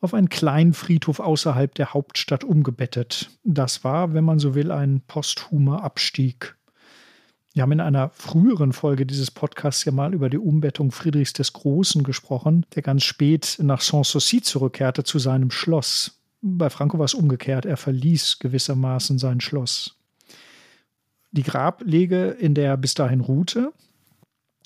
auf einen kleinen Friedhof außerhalb der Hauptstadt umgebettet. Das war, wenn man so will, ein posthumer Abstieg. Wir haben in einer früheren Folge dieses Podcasts ja mal über die Umbettung Friedrichs des Großen gesprochen, der ganz spät nach Sanssouci zurückkehrte zu seinem Schloss. Bei Franco war es umgekehrt, er verließ gewissermaßen sein Schloss. Die Grablege, in der er bis dahin ruhte,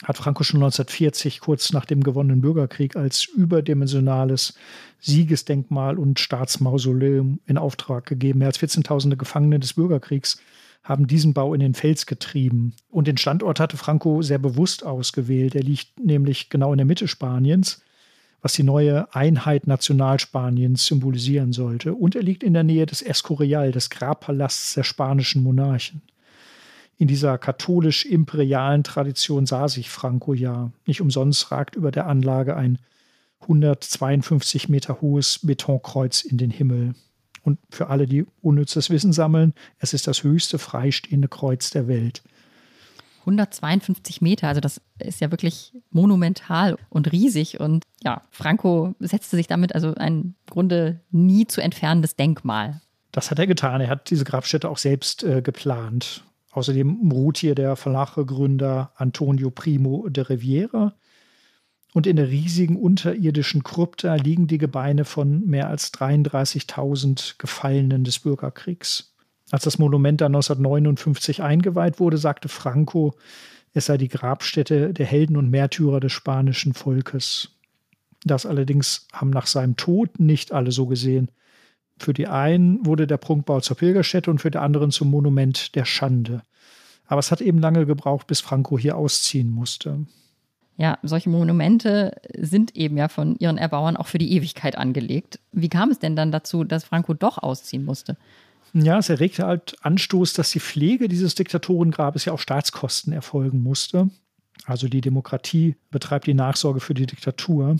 hat Franco schon 1940, kurz nach dem gewonnenen Bürgerkrieg, als überdimensionales Siegesdenkmal und Staatsmausoleum in Auftrag gegeben. Mehr als 14.000 Gefangene des Bürgerkriegs haben diesen Bau in den Fels getrieben. Und den Standort hatte Franco sehr bewusst ausgewählt. Er liegt nämlich genau in der Mitte Spaniens, was die neue Einheit Nationalspaniens symbolisieren sollte. Und er liegt in der Nähe des Escorial, des Grabpalasts der spanischen Monarchen. In dieser katholisch-imperialen Tradition sah sich Franco ja. Nicht umsonst ragt über der Anlage ein 152 Meter hohes Betonkreuz in den Himmel. Und für alle, die unnützes Wissen sammeln, es ist das höchste freistehende Kreuz der Welt. 152 Meter, also das ist ja wirklich monumental und riesig. Und ja, Franco setzte sich damit also ein im Grunde nie zu entfernendes Denkmal. Das hat er getan. Er hat diese Grabstätte auch selbst äh, geplant. Außerdem ruht hier der Verlache-Gründer Antonio Primo de Riviera und in der riesigen unterirdischen Krypta liegen die Gebeine von mehr als 33.000 Gefallenen des Bürgerkriegs. Als das Monument dann 1959 eingeweiht wurde, sagte Franco, es sei die Grabstätte der Helden und Märtyrer des spanischen Volkes. Das allerdings haben nach seinem Tod nicht alle so gesehen. Für die einen wurde der Prunkbau zur Pilgerstätte und für die anderen zum Monument der Schande. Aber es hat eben lange gebraucht, bis Franco hier ausziehen musste ja, solche Monumente sind eben ja von ihren Erbauern auch für die Ewigkeit angelegt. Wie kam es denn dann dazu, dass Franco doch ausziehen musste? Ja, es erregte halt Anstoß, dass die Pflege dieses Diktatorengrabes ja auf Staatskosten erfolgen musste. Also die Demokratie betreibt die Nachsorge für die Diktatur.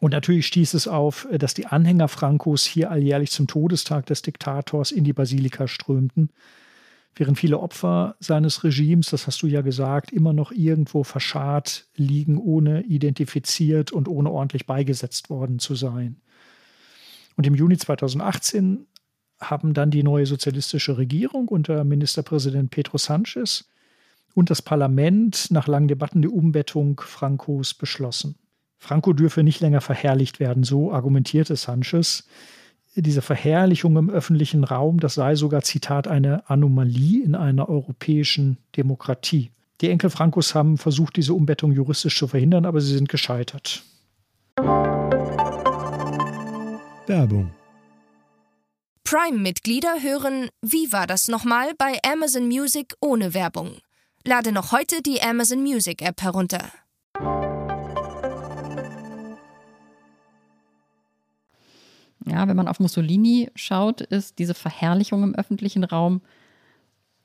Und natürlich stieß es auf, dass die Anhänger Francos hier alljährlich zum Todestag des Diktators in die Basilika strömten während viele Opfer seines Regimes, das hast du ja gesagt, immer noch irgendwo verscharrt liegen, ohne identifiziert und ohne ordentlich beigesetzt worden zu sein. Und im Juni 2018 haben dann die neue sozialistische Regierung unter Ministerpräsident Pedro Sanchez und das Parlament nach langen Debatten die Umbettung Francos beschlossen. Franco dürfe nicht länger verherrlicht werden, so argumentierte Sanchez diese Verherrlichung im öffentlichen Raum, das sei sogar, Zitat, eine Anomalie in einer europäischen Demokratie. Die Enkel Frankos haben versucht, diese Umbettung juristisch zu verhindern, aber sie sind gescheitert. Werbung. Prime-Mitglieder hören Wie war das nochmal bei Amazon Music ohne Werbung. Lade noch heute die Amazon Music App herunter. Ja, wenn man auf Mussolini schaut, ist diese Verherrlichung im öffentlichen Raum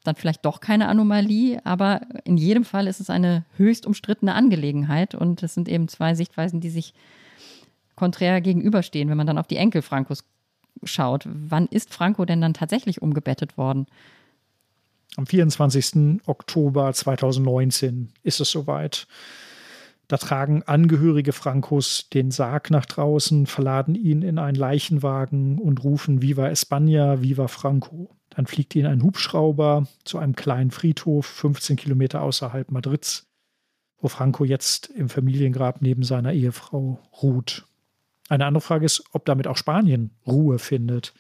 dann vielleicht doch keine Anomalie, aber in jedem Fall ist es eine höchst umstrittene Angelegenheit und es sind eben zwei Sichtweisen, die sich konträr gegenüberstehen, wenn man dann auf die Enkel Frankos schaut. Wann ist Franco denn dann tatsächlich umgebettet worden? Am 24. Oktober 2019 ist es soweit. Da tragen Angehörige Francos den Sarg nach draußen, verladen ihn in einen Leichenwagen und rufen Viva España, Viva Franco. Dann fliegt ihn ein Hubschrauber zu einem kleinen Friedhof, 15 Kilometer außerhalb Madrids, wo Franco jetzt im Familiengrab neben seiner Ehefrau ruht. Eine andere Frage ist, ob damit auch Spanien Ruhe findet.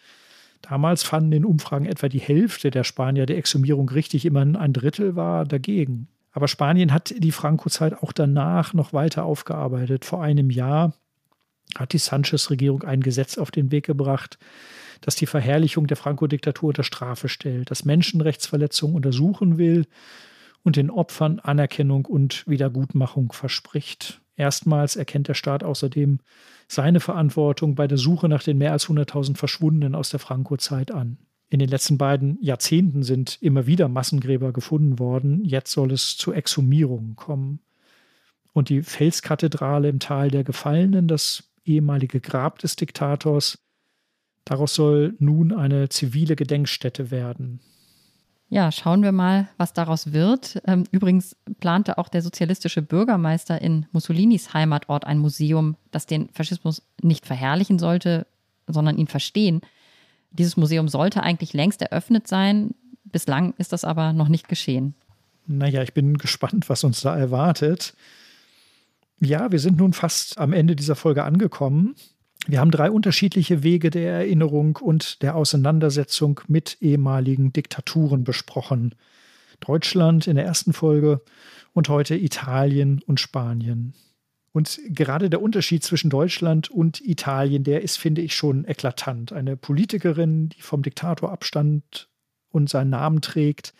Damals fanden in Umfragen etwa die Hälfte der Spanier die Exhumierung richtig, immerhin ein Drittel war dagegen. Aber Spanien hat die Franco-Zeit auch danach noch weiter aufgearbeitet. Vor einem Jahr hat die Sanchez-Regierung ein Gesetz auf den Weg gebracht, das die Verherrlichung der Franco-Diktatur unter Strafe stellt, das Menschenrechtsverletzungen untersuchen will und den Opfern Anerkennung und Wiedergutmachung verspricht. Erstmals erkennt der Staat außerdem seine Verantwortung bei der Suche nach den mehr als 100.000 Verschwundenen aus der Franco-Zeit an. In den letzten beiden Jahrzehnten sind immer wieder Massengräber gefunden worden. Jetzt soll es zu Exhumierungen kommen. Und die Felskathedrale im Tal der Gefallenen, das ehemalige Grab des Diktators, daraus soll nun eine zivile Gedenkstätte werden. Ja, schauen wir mal, was daraus wird. Ähm, übrigens plante auch der sozialistische Bürgermeister in Mussolinis Heimatort ein Museum, das den Faschismus nicht verherrlichen sollte, sondern ihn verstehen. Dieses Museum sollte eigentlich längst eröffnet sein. Bislang ist das aber noch nicht geschehen. Naja, ich bin gespannt, was uns da erwartet. Ja, wir sind nun fast am Ende dieser Folge angekommen. Wir haben drei unterschiedliche Wege der Erinnerung und der Auseinandersetzung mit ehemaligen Diktaturen besprochen. Deutschland in der ersten Folge und heute Italien und Spanien. Und gerade der Unterschied zwischen Deutschland und Italien, der ist, finde ich, schon eklatant. Eine Politikerin, die vom Diktator abstand und seinen Namen trägt,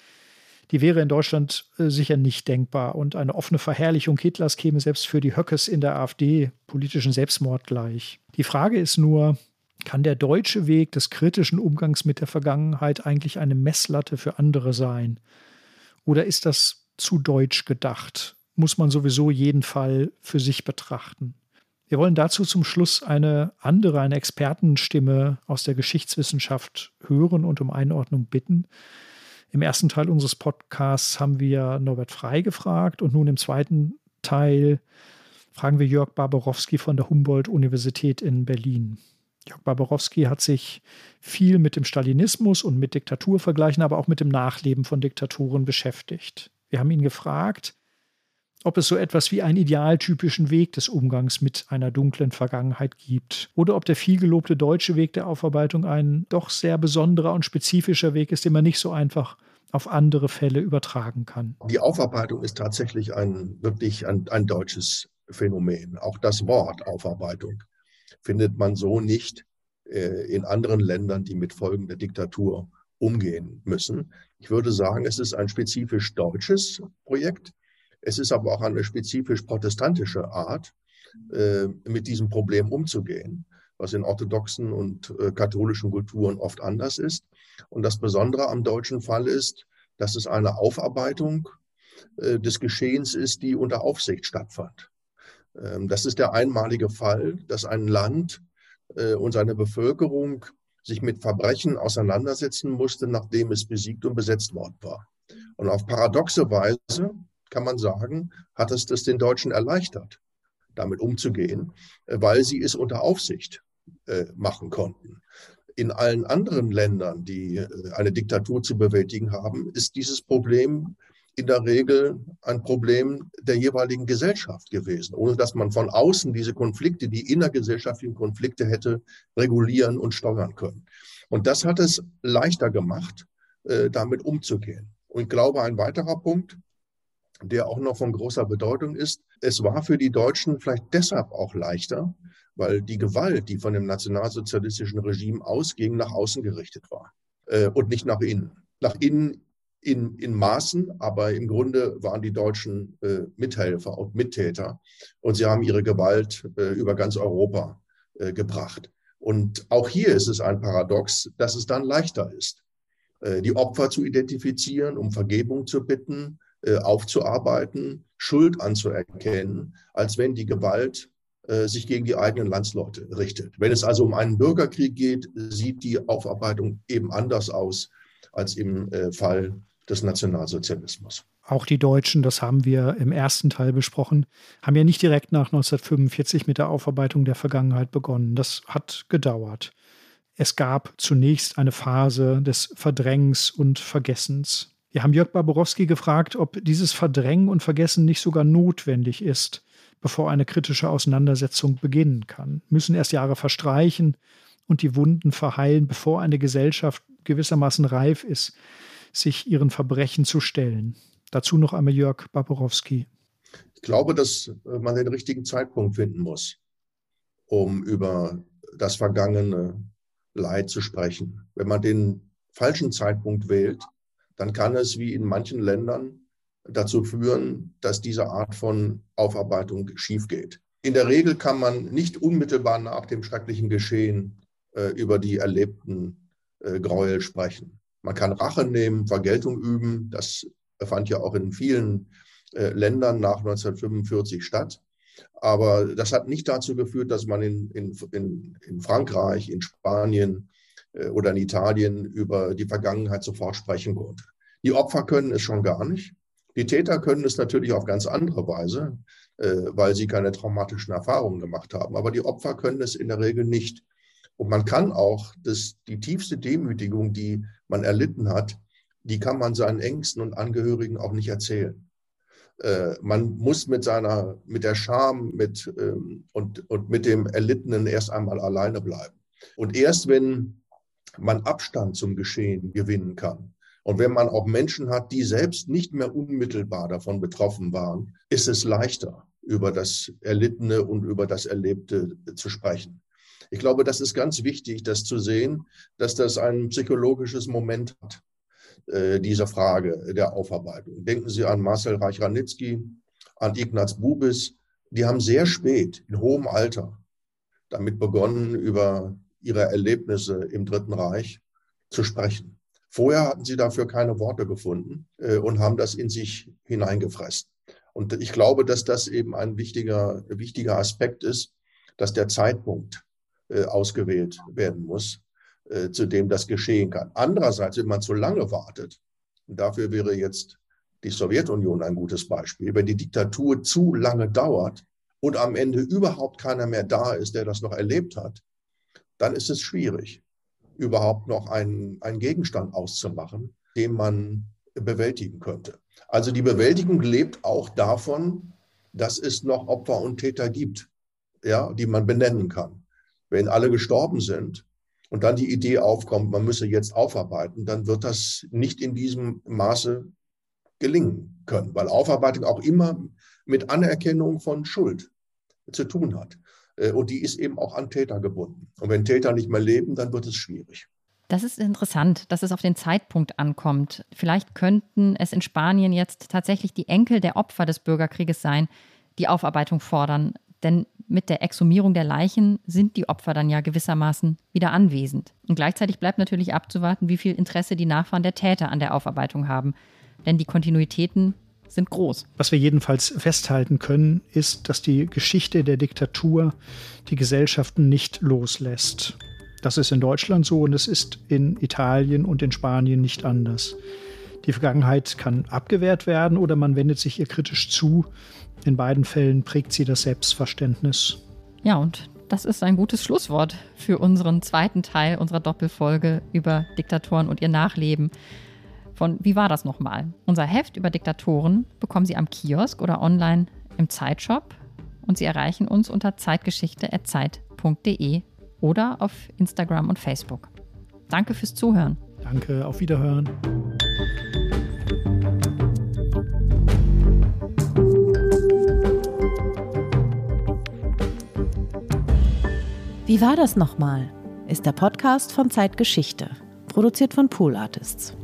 die wäre in Deutschland äh, sicher nicht denkbar. Und eine offene Verherrlichung Hitlers käme selbst für die Höckes in der AfD politischen Selbstmord gleich. Die Frage ist nur, kann der deutsche Weg des kritischen Umgangs mit der Vergangenheit eigentlich eine Messlatte für andere sein? Oder ist das zu deutsch gedacht? muss man sowieso jeden Fall für sich betrachten. Wir wollen dazu zum Schluss eine andere, eine Expertenstimme aus der Geschichtswissenschaft hören und um Einordnung bitten. Im ersten Teil unseres Podcasts haben wir Norbert Frei gefragt und nun im zweiten Teil fragen wir Jörg Barbarowski von der Humboldt-Universität in Berlin. Jörg Barbarowski hat sich viel mit dem Stalinismus und mit Diktaturvergleichen, aber auch mit dem Nachleben von Diktaturen beschäftigt. Wir haben ihn gefragt, ob es so etwas wie einen idealtypischen Weg des Umgangs mit einer dunklen Vergangenheit gibt oder ob der vielgelobte deutsche Weg der Aufarbeitung ein doch sehr besonderer und spezifischer Weg ist, den man nicht so einfach auf andere Fälle übertragen kann. Die Aufarbeitung ist tatsächlich ein wirklich ein, ein deutsches Phänomen. Auch das Wort Aufarbeitung findet man so nicht äh, in anderen Ländern, die mit Folgen der Diktatur umgehen müssen. Ich würde sagen, es ist ein spezifisch deutsches Projekt es ist aber auch eine spezifisch protestantische Art, äh, mit diesem Problem umzugehen, was in orthodoxen und äh, katholischen Kulturen oft anders ist. Und das Besondere am deutschen Fall ist, dass es eine Aufarbeitung äh, des Geschehens ist, die unter Aufsicht stattfand. Ähm, das ist der einmalige Fall, dass ein Land und seine Bevölkerung sich mit Verbrechen auseinandersetzen musste, nachdem es besiegt und besetzt worden war. Und auf paradoxe Weise kann man sagen, hat es das den Deutschen erleichtert, damit umzugehen, äh, weil sie es unter Aufsicht äh, machen konnten. In allen anderen Ländern, die äh, eine Diktatur zu bewältigen haben, ist dieses Problem in der Regel ein Problem der jeweiligen Gesellschaft gewesen, ohne dass man von außen diese Konflikte, die innergesellschaftlichen Konflikte hätte regulieren und steuern können. Und das hat es leichter gemacht, damit umzugehen. Und ich glaube, ein weiterer Punkt, der auch noch von großer Bedeutung ist. Es war für die Deutschen vielleicht deshalb auch leichter, weil die Gewalt, die von dem nationalsozialistischen Regime ausging, nach außen gerichtet war äh, und nicht nach innen. Nach innen in, in Maßen, aber im Grunde waren die Deutschen äh, Mithelfer und Mittäter und sie haben ihre Gewalt äh, über ganz Europa äh, gebracht. Und auch hier ist es ein Paradox, dass es dann leichter ist, äh, die Opfer zu identifizieren, um Vergebung zu bitten, aufzuarbeiten, Schuld anzuerkennen, als wenn die Gewalt äh, sich gegen die eigenen Landsleute richtet. Wenn es also um einen Bürgerkrieg geht, sieht die Aufarbeitung eben anders aus als im äh, Fall des Nationalsozialismus. auch die Deutschen, das haben wir im ersten Teil besprochen, haben ja nicht direkt nach 1945 mit der Aufarbeitung der Vergangenheit begonnen. Das hat gedauert. Es gab zunächst eine Phase des Verdrängens und Vergessens. Wir haben Jörg Barborowski gefragt, ob dieses Verdrängen und Vergessen nicht sogar notwendig ist, bevor eine kritische Auseinandersetzung beginnen kann. Müssen erst Jahre verstreichen und die Wunden verheilen, bevor eine Gesellschaft gewissermaßen reif ist, sich ihren Verbrechen zu stellen. Dazu noch einmal Jörg Barborowski. Ich glaube, dass man den richtigen Zeitpunkt finden muss, um über das vergangene Leid zu sprechen. Wenn man den falschen Zeitpunkt wählt, dann kann es wie in manchen Ländern dazu führen, dass diese Art von Aufarbeitung schief geht. In der Regel kann man nicht unmittelbar nach dem schrecklichen Geschehen äh, über die erlebten äh, Gräuel sprechen. Man kann Rache nehmen, Vergeltung üben. Das fand ja auch in vielen äh, Ländern nach 1945 statt. Aber das hat nicht dazu geführt, dass man in, in, in Frankreich, in Spanien oder in Italien über die Vergangenheit sofort sprechen konnte. Die Opfer können es schon gar nicht. Die Täter können es natürlich auf ganz andere Weise, äh, weil sie keine traumatischen Erfahrungen gemacht haben. Aber die Opfer können es in der Regel nicht. Und man kann auch das, die tiefste Demütigung, die man erlitten hat, die kann man seinen Ängsten und Angehörigen auch nicht erzählen. Äh, man muss mit seiner, mit der Scham mit, ähm, und, und mit dem Erlittenen erst einmal alleine bleiben. Und erst wenn man Abstand zum Geschehen gewinnen kann und wenn man auch Menschen hat, die selbst nicht mehr unmittelbar davon betroffen waren, ist es leichter, über das Erlittene und über das Erlebte zu sprechen. Ich glaube, das ist ganz wichtig, das zu sehen, dass das ein psychologisches Moment hat. Äh, dieser Frage der Aufarbeitung. Denken Sie an Marcel Reich-Ranitzky, an Ignaz Bubis. Die haben sehr spät, in hohem Alter, damit begonnen, über ihre Erlebnisse im Dritten Reich zu sprechen. Vorher hatten sie dafür keine Worte gefunden äh, und haben das in sich hineingefressen. Und ich glaube, dass das eben ein wichtiger, wichtiger Aspekt ist, dass der Zeitpunkt äh, ausgewählt werden muss, äh, zu dem das geschehen kann. Andererseits, wenn man zu lange wartet, und dafür wäre jetzt die Sowjetunion ein gutes Beispiel, wenn die Diktatur zu lange dauert und am Ende überhaupt keiner mehr da ist, der das noch erlebt hat, dann ist es schwierig, überhaupt noch einen, einen Gegenstand auszumachen, den man bewältigen könnte. Also die Bewältigung lebt auch davon, dass es noch Opfer und Täter gibt, ja, die man benennen kann. Wenn alle gestorben sind, und dann die Idee aufkommt, man müsse jetzt aufarbeiten, dann wird das nicht in diesem Maße gelingen können, weil Aufarbeitung auch immer mit Anerkennung von Schuld zu tun hat. Äh, und die ist eben auch an Täter gebunden. Und wenn Täter nicht mehr leben, dann wird es schwierig. Das ist interessant, dass es auf den Zeitpunkt ankommt. Vielleicht könnten es in Spanien jetzt tatsächlich die Enkel der Opfer des Bürgerkrieges sein, die Aufarbeitung fordern. Denn mit der Exhumierung der Leichen sind die Opfer dann ja gewissermaßen wieder anwesend. Und gleichzeitig bleibt natürlich abzuwarten, wie viel Interesse die Nachfahren der Täter an der Aufarbeitung haben. Denn die Kontinuitäten sind groß. Was wir jedenfalls festhalten können, ist, dass die Geschichte der Diktatur die Gesellschaften nicht loslässt. Das ist in Deutschland so und es ist in Italien und in Spanien nicht anders. Die Vergangenheit kann abgewehrt werden oder man wendet sich ihr kritisch zu. In beiden Fällen prägt sie das Selbstverständnis. Ja, und das ist ein gutes Schlusswort für unseren zweiten Teil unserer Doppelfolge über Diktatoren und ihr Nachleben. Von Wie war das nochmal? Unser Heft über Diktatoren bekommen Sie am Kiosk oder online im Zeitshop und Sie erreichen uns unter zeitgeschichte.zeit.de oder auf Instagram und Facebook. Danke fürs Zuhören. Danke, auf Wiederhören. Wie war das nochmal? Ist der Podcast von Zeitgeschichte, produziert von Pool Artists.